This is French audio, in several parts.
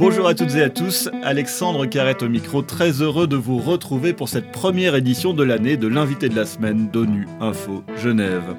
Bonjour à toutes et à tous, Alexandre Carrette au micro, très heureux de vous retrouver pour cette première édition de l'année de l'invité de la semaine d'ONU Info Genève.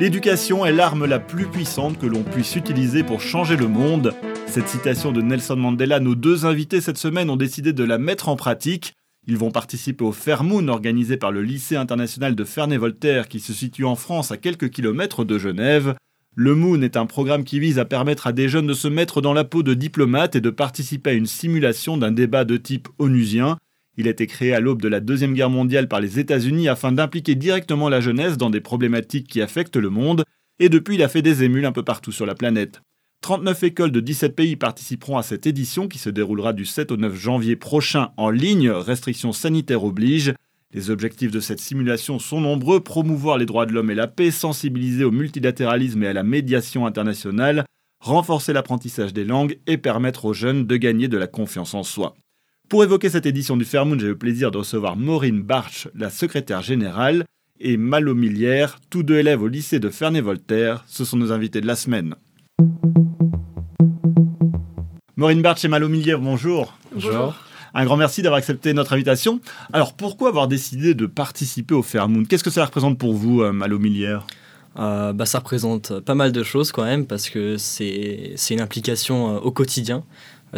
L'éducation est l'arme la plus puissante que l'on puisse utiliser pour changer le monde. Cette citation de Nelson Mandela, nos deux invités cette semaine ont décidé de la mettre en pratique. Ils vont participer au Fairmoon organisé par le lycée international de Ferney-Voltaire qui se situe en France à quelques kilomètres de Genève. Le Moon est un programme qui vise à permettre à des jeunes de se mettre dans la peau de diplomates et de participer à une simulation d'un débat de type onusien. Il a été créé à l'aube de la Deuxième Guerre mondiale par les États-Unis afin d'impliquer directement la jeunesse dans des problématiques qui affectent le monde, et depuis il a fait des émules un peu partout sur la planète. 39 écoles de 17 pays participeront à cette édition qui se déroulera du 7 au 9 janvier prochain en ligne, restrictions sanitaires obligent. Les objectifs de cette simulation sont nombreux, promouvoir les droits de l'homme et la paix, sensibiliser au multilatéralisme et à la médiation internationale, renforcer l'apprentissage des langues et permettre aux jeunes de gagner de la confiance en soi. Pour évoquer cette édition du Fairmoon, j'ai le plaisir de recevoir Maureen Barch, la secrétaire générale, et Malo Millière, tous deux élèves au lycée de Ferney-Voltaire. Ce sont nos invités de la semaine. Maureen Barch et Malo Millière, bonjour. Bonjour. Un grand merci d'avoir accepté notre invitation. Alors, pourquoi avoir décidé de participer au Fairmoon Qu'est-ce que ça représente pour vous, euh, Malo Millière? Euh, bah, ça représente pas mal de choses quand même parce que c'est une implication euh, au quotidien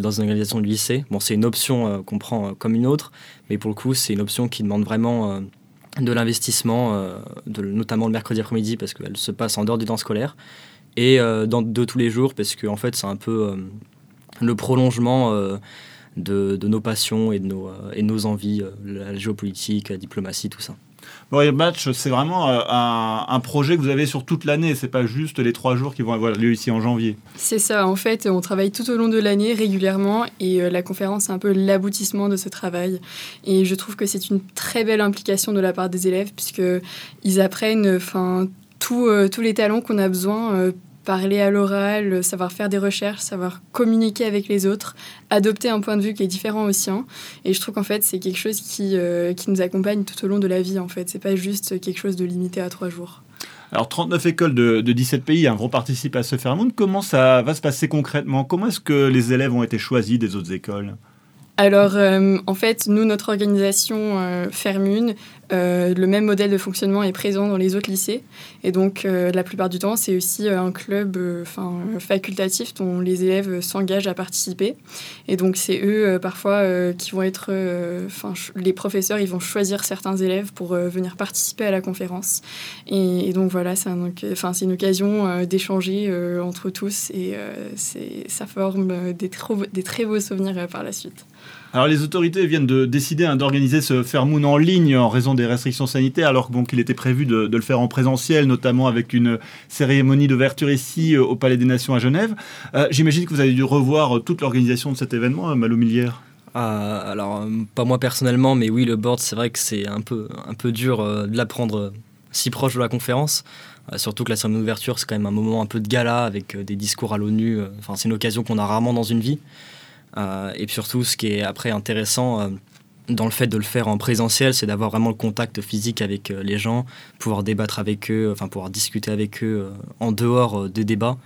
dans une organisation de lycée. Bon, c'est une option qu'on prend comme une autre, mais pour le coup, c'est une option qui demande vraiment de l'investissement, notamment le mercredi après-midi parce qu'elle se passe en dehors du temps scolaire et dans, de tous les jours parce que en fait, c'est un peu le prolongement de, nos passions et de nos, euh, et nos envies, euh, la géopolitique, la diplomatie, tout ça. Bon, Match, c'est vraiment euh, un, projet que vous avez sur toute l'année, c'est pas juste les trois jours qui vont avoir lieu ici en janvier. C'est ça, en fait, on travaille tout au long de l'année régulièrement et la conférence est un peu l'aboutissement de ce travail. Et je trouve que c'est une très belle implication de la part des élèves puisqu'ils apprennent enfin, tous les talents qu'on a besoin parler à l'oral, savoir faire des recherches, savoir communiquer avec les autres, adopter un point de vue qui est différent au sien. Et je trouve qu'en fait, c'est quelque chose qui, euh, qui nous accompagne tout au long de la vie, en fait. C'est pas juste quelque chose de limité à trois jours. Alors, 39 écoles de, 17 pays vont participer à ce Fairmont. Comment ça va se passer concrètement? Comment est-ce que les élèves ont été choisis des autres écoles? Alors, euh, en fait, nous, notre organisation euh, Fermune, euh, le même modèle de fonctionnement est présent dans les autres lycées. Et donc, la plupart du temps, c'est aussi un club facultatif dont les élèves s'engagent à participer. Et donc, c'est eux, parfois, qui vont être... Enfin, les professeurs, ils vont choisir certains élèves pour venir participer à la conférence. Et, donc, voilà, c'est une occasion d'échanger entre tous et ça forme des, des très beaux souvenirs par la suite. Alors les autorités viennent de décider hein, d'organiser ce Fairmoon en ligne en raison des restrictions sanitaires, alors qu'il était prévu de, le faire en présentiel, notamment avec une cérémonie d'ouverture ici euh, au Palais des Nations à Genève. Euh, j'imagine que vous avez dû revoir euh, toute l'organisation de cet événement, Malo Millière. Ah, alors, pas moi personnellement, mais oui, le board, c'est vrai que c'est un peu, un peu dur de l'apprendre si proche de la conférence. surtout que la cérémonie d'ouverture, c'est quand même un moment un peu de gala avec des discours à l'ONU. Enfin, c'est une occasion qu'on a rarement dans une vie. Euh, et surtout, ce qui est après intéressant euh, dans le fait de le faire en présentiel, c'est d'avoir vraiment le contact physique avec euh, les gens, pouvoir débattre avec eux, enfin pouvoir discuter avec eux en dehors des débats.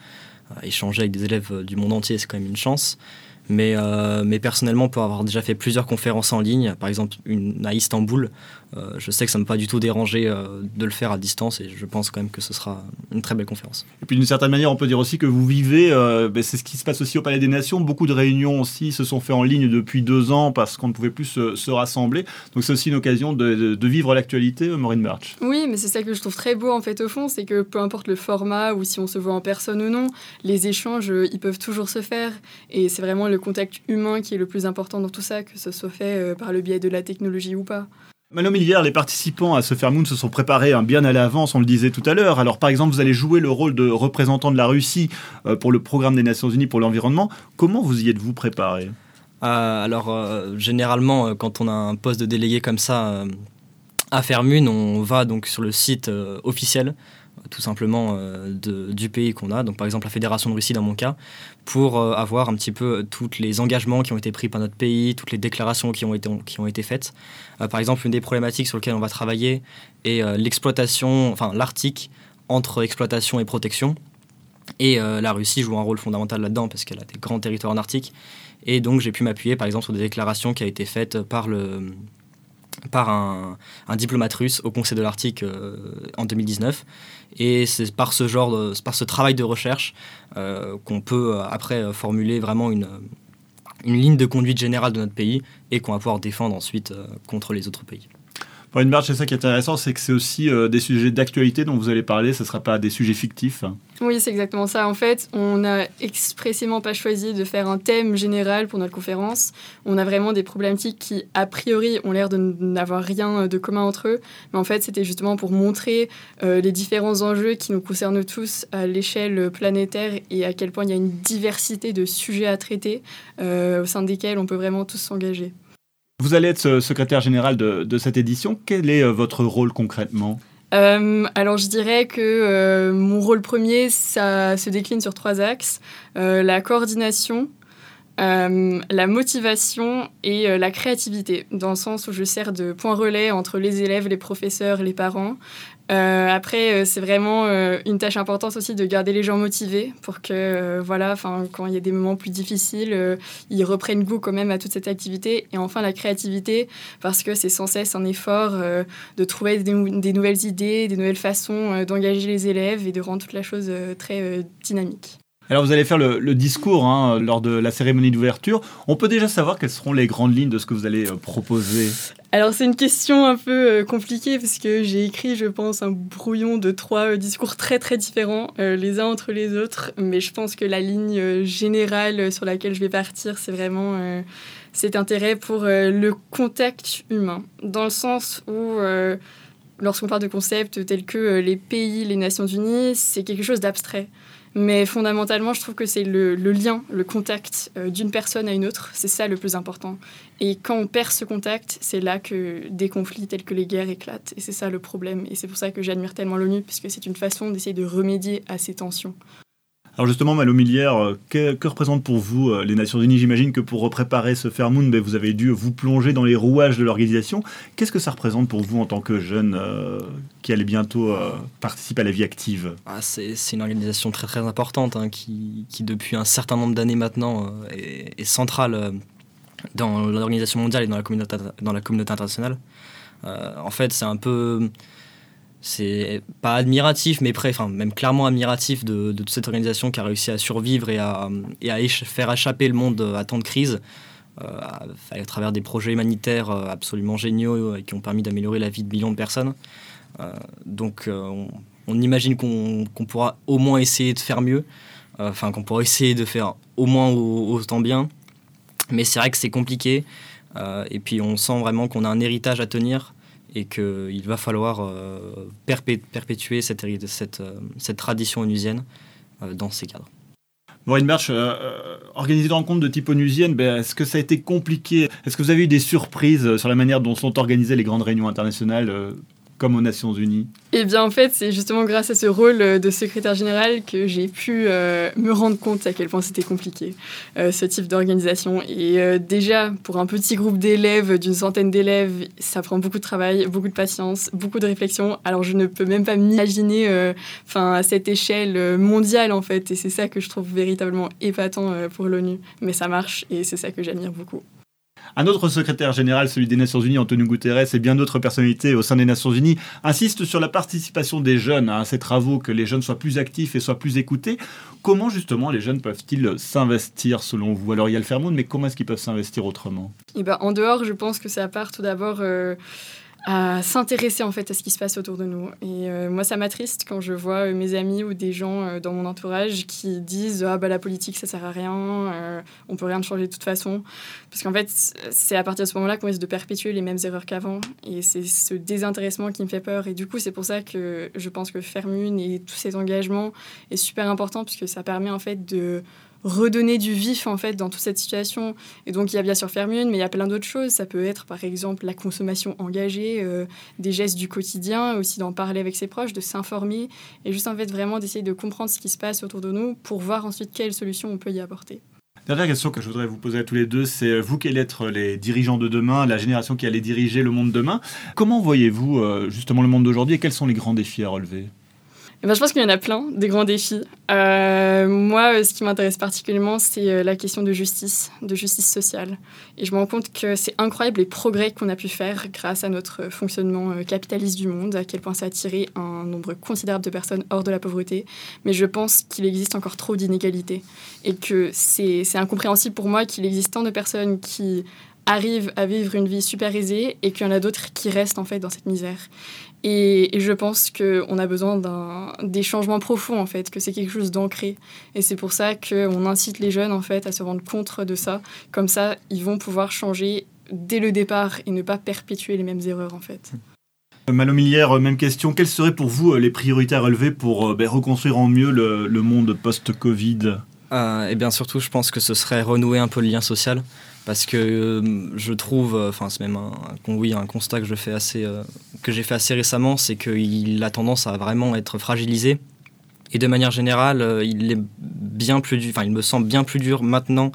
échanger avec des élèves du monde entier, c'est quand même une chance. Mais, mais personnellement, pour avoir déjà fait plusieurs conférences en ligne, par exemple une à Istanbul, euh, je sais que ça ne m'a pas du tout dérangé euh, de le faire à distance et je pense quand même que ce sera une très belle conférence. Et puis d'une certaine manière, on peut dire aussi que vous vivez, euh, ben, c'est ce qui se passe aussi au Palais des Nations. Beaucoup de réunions aussi se sont faites en ligne depuis deux ans parce qu'on ne pouvait plus se, rassembler. Donc c'est aussi une occasion de, vivre l'actualité, Maureen March. Oui, mais c'est ça que je trouve très beau en fait au fond, c'est que peu importe le format ou si on se voit en personne ou non, les échanges, ils peuvent toujours se faire. Et c'est vraiment le contact humain qui est le plus important dans tout ça, que ce soit fait par le biais de la technologie ou pas. Manon Millière, les participants à ce Fairmoon se sont préparés bien à l'avance, on le disait tout à l'heure. Alors par exemple, vous allez jouer le rôle de représentant de la Russie euh, pour le programme des Nations Unies pour l'environnement. Comment vous y êtes-vous préparé? Euh, Alors euh, généralement, quand on a un poste de délégué comme ça à Fairmoon, on va donc sur le site officiel tout simplement euh, du pays qu'on a, donc par exemple la Fédération de Russie dans mon cas, pour euh, avoir un petit peu tous les engagements qui ont été pris par notre pays, toutes les déclarations qui ont été, qui ont été faites. Euh, par exemple, une des problématiques sur lesquelles on va travailler est l'exploitation, enfin l'Arctique entre exploitation et protection. Et la Russie joue un rôle fondamental là-dedans parce qu'elle a des grands territoires en Arctique. Et donc j'ai pu m'appuyer par exemple sur des déclarations qui ont été faites par le, par un, diplomate russe au Conseil de l'Arctique euh, en 2019. Et c'est par ce genre, de, travail de recherche euh, qu'on peut euh, après formuler vraiment une, une ligne de conduite générale de notre pays et qu'on va pouvoir défendre ensuite contre les autres pays. Pour une c'est ça qui est intéressant, c'est que c'est aussi euh, des sujets d'actualité dont vous allez parler, ce ne sera pas des sujets fictifs. Oui, c'est exactement ça. En fait, on n'a expressément pas choisi de faire un thème général pour notre conférence. On a vraiment des problématiques qui, a priori, ont l'air de n'avoir rien de commun entre eux. Mais en fait, c'était justement pour montrer euh, les différents enjeux qui nous concernent tous à l'échelle planétaire et à quel point il y a une diversité de sujets à traiter euh, au sein desquels on peut vraiment tous s'engager. Vous allez être secrétaire général de, cette édition. Quel est euh, votre rôle concrètement? Euh, alors je dirais que euh, mon rôle premier, ça se décline sur trois axes. la coordination, la motivation et la créativité, dans le sens où je sers de point relais entre les élèves, les professeurs, les parents, euh, après, euh, c'est vraiment euh, une tâche importante aussi de garder les gens motivés pour que, voilà, quand il y a des moments plus difficiles, ils reprennent goût quand même à toute cette activité. Et enfin, la créativité, parce que c'est sans cesse un effort de trouver des, des, nouvelles idées, des nouvelles façons d'engager les élèves et de rendre toute la chose très dynamique. Alors vous allez faire le, discours hein, lors de la cérémonie d'ouverture. On peut déjà savoir quelles seront les grandes lignes de ce que vous allez euh, proposer Alors c'est une question un peu euh, compliquée parce que j'ai écrit, je pense, un brouillon de trois euh, discours très très différents les uns entre les autres. Mais je pense que la ligne générale sur laquelle je vais partir, c'est vraiment cet intérêt pour le contact humain. Dans le sens où lorsqu'on parle de concepts tels que les pays, les Nations Unies, c'est quelque chose d'abstrait. Mais fondamentalement, je trouve que c'est le, lien, le contact euh, d'une personne à une autre, c'est ça le plus important. Et quand on perd ce contact, c'est là que des conflits tels que les guerres éclatent. Et c'est ça le problème. Et c'est pour ça que j'admire tellement l'ONU, puisque c'est une façon d'essayer de remédier à ces tensions. Alors justement, Malo Millière, euh, que, que représentent pour vous euh, les Nations Unies? J'imagine que pour préparer ce Fairmoon, ben, vous avez dû vous plonger dans les rouages de l'organisation. Qu'est-ce que ça représente pour vous en tant que jeune euh, qui allait bientôt participer à la vie active? Ah, c'est, une organisation très très importante hein, qui, depuis un certain nombre d'années maintenant est, centrale dans l'organisation mondiale et dans la communauté, dans la communauté internationale. en fait, c'est un peu c'est pas admiratif, mais près, enfin, même clairement admiratif de, toute cette organisation qui a réussi à survivre et à, faire échapper le monde à tant de crises euh, à, travers des projets humanitaires euh, absolument géniaux et qui ont permis d'améliorer la vie de millions de personnes. Euh, donc, on, imagine qu'on pourra au moins essayer de faire mieux, enfin, qu'on pourra essayer de faire au moins autant bien. Mais c'est vrai que c'est compliqué. et puis, on sent vraiment qu'on a un héritage à tenir et qu'il va falloir euh, perpétuer euh, cette tradition onusienne euh, dans ces cadres. Maureen Berch, organiser des rencontres de type onusienne, ben, est-ce que ça a été compliqué? Est-ce que vous avez eu des surprises sur la manière dont sont organisées les grandes réunions internationales comme aux Nations Unies Eh bien, en fait, c'est justement grâce à ce rôle de secrétaire général que j'ai pu euh, me rendre compte à quel point c'était compliqué, euh, ce type d'organisation. Et euh, déjà, pour un petit groupe d'élèves, d'une centaine d'élèves, ça prend beaucoup de travail, beaucoup de patience, beaucoup de réflexion. Alors, je ne peux même pas m'imaginer enfin, à cette échelle mondiale, en fait. Et c'est ça que je trouve véritablement épatant pour l'ONU. Mais ça marche et c'est ça que j'admire beaucoup. Un autre secrétaire général, celui des Nations Unies, Antonio Guterres, et bien d'autres personnalités au sein des Nations Unies, insistent sur la participation des jeunes à ces travaux, que les jeunes soient plus actifs et soient plus écoutés. Comment justement les jeunes peuvent-ils s'investir selon vous? Alors il y a le Fairmont, mais comment est-ce qu'ils peuvent s'investir autrement? Eh ben, En dehors, je pense que ça part tout d'abord... Euh, à s'intéresser en fait à ce qui se passe autour de nous. Et euh, moi, ça m'attriste quand je vois euh, mes amis ou des gens euh, dans mon entourage qui disent ah bah la politique ça sert à rien, on peut rien changer de toute façon, parce qu'en fait c'est à partir de ce moment-là qu'on risque de perpétuer les mêmes erreurs qu'avant. Et c'est ce désintéressement qui me fait peur. Et du coup, c'est pour ça que je pense que Fermune et tous ces engagements est super important puisque ça permet en fait de redonner du vif en fait dans toute cette situation. Et donc il y a bien sûr Fermune, mais il y a plein d'autres choses. Ça peut être par exemple la consommation engagée, euh, des gestes du quotidien, aussi d'en parler avec ses proches, de s'informer et juste en fait vraiment d'essayer de comprendre ce qui se passe autour de nous pour voir ensuite quelles solutions on peut y apporter. Dernière question que je voudrais vous poser à tous les deux, c'est euh, vous qui allez être les dirigeants de demain, la génération qui allait diriger le monde demain. Comment voyez-vous euh, justement le monde d'aujourd'hui et quels sont les grands défis à relever? Ben, je pense qu'il y en a plein, des grands défis. Euh, moi, euh, ce qui m'intéresse particulièrement, c'est euh, la question de justice, de justice sociale. Et je me rends compte que c'est incroyable les progrès qu'on a pu faire grâce à notre fonctionnement capitaliste du monde, à quel point ça a tiré un nombre considérable de personnes hors de la pauvreté. Mais je pense qu'il existe encore trop d'inégalités et que c'est incompréhensible pour moi qu'il existe tant de personnes qui arrivent à vivre une vie super aisée et qu'il y en a d'autres qui restent en fait dans cette misère. Et, je pense qu'on a besoin des changements profonds, en fait, que c'est quelque chose d'ancré. Et c'est pour ça qu'on incite les jeunes, en fait, à se rendre compte de ça. Comme ça, ils vont pouvoir changer dès le départ et ne pas perpétuer les mêmes erreurs, en fait. Euh, Malo Millière, euh, même question. Quelles seraient pour vous euh, les priorités à relever pour ben, reconstruire en mieux le, monde post-Covid? Euh, Eh bien, surtout, je pense que ce serait renouer un peu le lien social parce que euh, je trouve, euh, enfin c'est même un, oui, un constat que je fais assez, j'ai fait assez récemment, c'est qu'il a tendance à vraiment être fragilisé. Et de manière générale, il est bien plus dur, il me semble bien plus dur maintenant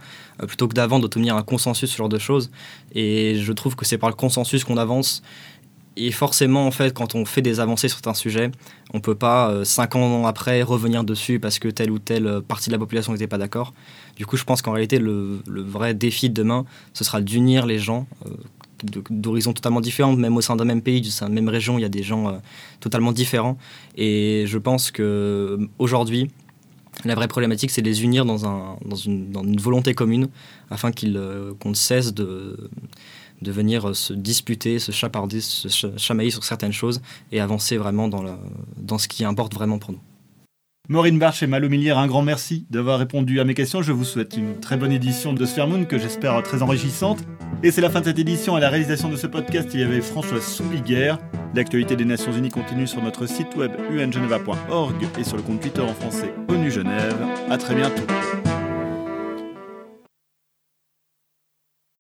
plutôt que d'avant d'obtenir un consensus sur ce genre de choses. Et je trouve que c'est par le consensus qu'on avance et forcément, en fait, quand on fait des avancées sur certains sujets, on ne peut pas, euh, cinq ans après, revenir dessus parce que telle ou telle euh, partie de la population n'était pas d'accord. Du coup, je pense qu'en réalité, le, vrai défi de demain, ce sera d'unir les gens euh, d'horizons totalement différents, même au sein d'un même pays, d'une même région, il y a des gens totalement différents. Et je pense qu'aujourd'hui, la vraie problématique, c'est de les unir dans, un, une, dans une volonté commune afin qu'on ne cesse de de venir euh, se disputer, se chaparder, se chamailler sur certaines choses et avancer vraiment dans, ce qui importe vraiment pour nous. Maureen Barch et Malo Millière, un grand merci d'avoir répondu à mes questions. Je vous souhaite une très bonne édition de Sphere que j'espère très enrichissante. Et c'est la fin de cette édition. À la réalisation de ce podcast, il y avait François Soubiguerre. L'actualité des Nations Unies continue sur notre site web ungeneva.org et sur le compte Twitter en français ONU Genève. À très bientôt.